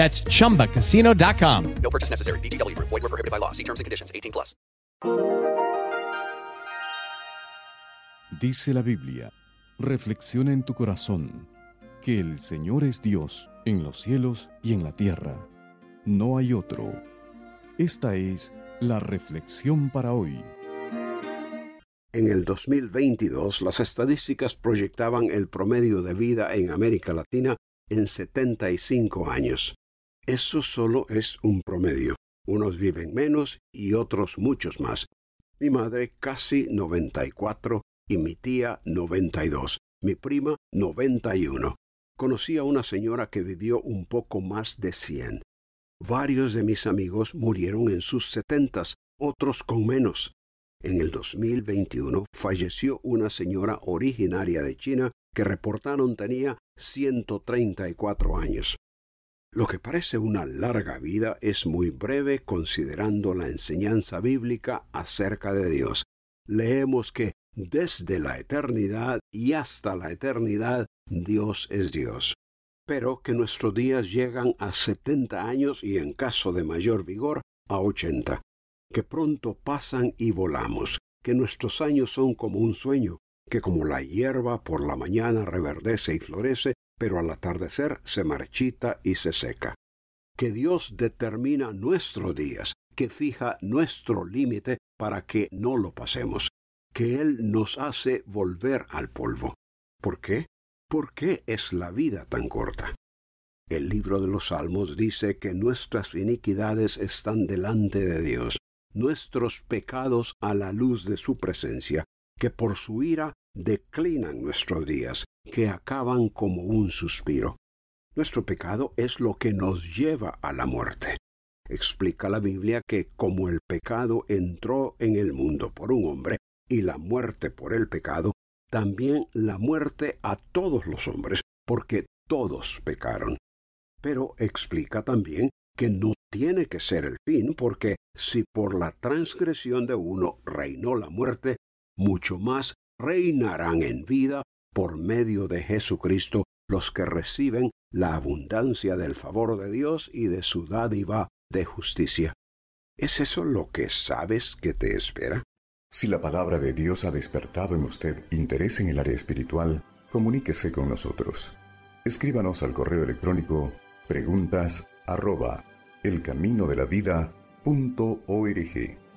That's chumbacasino.com. No purchase necessary. VGW Group. Void were prohibited by law. See terms and conditions. 18 plus. Dice la Biblia, reflexiona en tu corazón que el Señor es Dios en los cielos y en la tierra. No hay otro. Esta es la reflexión para hoy. En el 2022, las estadísticas proyectaban el promedio de vida en América Latina en 75 años. Eso solo es un promedio. Unos viven menos y otros muchos más. Mi madre casi 94 y mi tía 92. Mi prima 91. Conocí a una señora que vivió un poco más de 100. Varios de mis amigos murieron en sus setentas, otros con menos. En el 2021 falleció una señora originaria de China que reportaron tenía 134 años. Lo que parece una larga vida es muy breve considerando la enseñanza bíblica acerca de Dios. Leemos que desde la eternidad y hasta la eternidad Dios es Dios. Pero que nuestros días llegan a setenta años y en caso de mayor vigor a ochenta que pronto pasan y volamos, que nuestros años son como un sueño, que como la hierba por la mañana reverdece y florece, pero al atardecer se marchita y se seca. Que Dios determina nuestros días, que fija nuestro límite para que no lo pasemos, que Él nos hace volver al polvo. ¿Por qué? ¿Por qué es la vida tan corta? El libro de los Salmos dice que nuestras iniquidades están delante de Dios, nuestros pecados a la luz de su presencia, que por su ira declinan nuestros días, que acaban como un suspiro. Nuestro pecado es lo que nos lleva a la muerte. Explica la Biblia que como el pecado entró en el mundo por un hombre y la muerte por el pecado, también la muerte a todos los hombres, porque todos pecaron. Pero explica también que no tiene que ser el fin, porque si por la transgresión de uno reinó la muerte, mucho más reinarán en vida por medio de Jesucristo los que reciben la abundancia del favor de Dios y de su dádiva de justicia. ¿Es eso lo que sabes que te espera? Si la palabra de Dios ha despertado en usted interés en el área espiritual, comuníquese con nosotros. Escríbanos al correo electrónico preguntas arroba elcaminodelavida.org.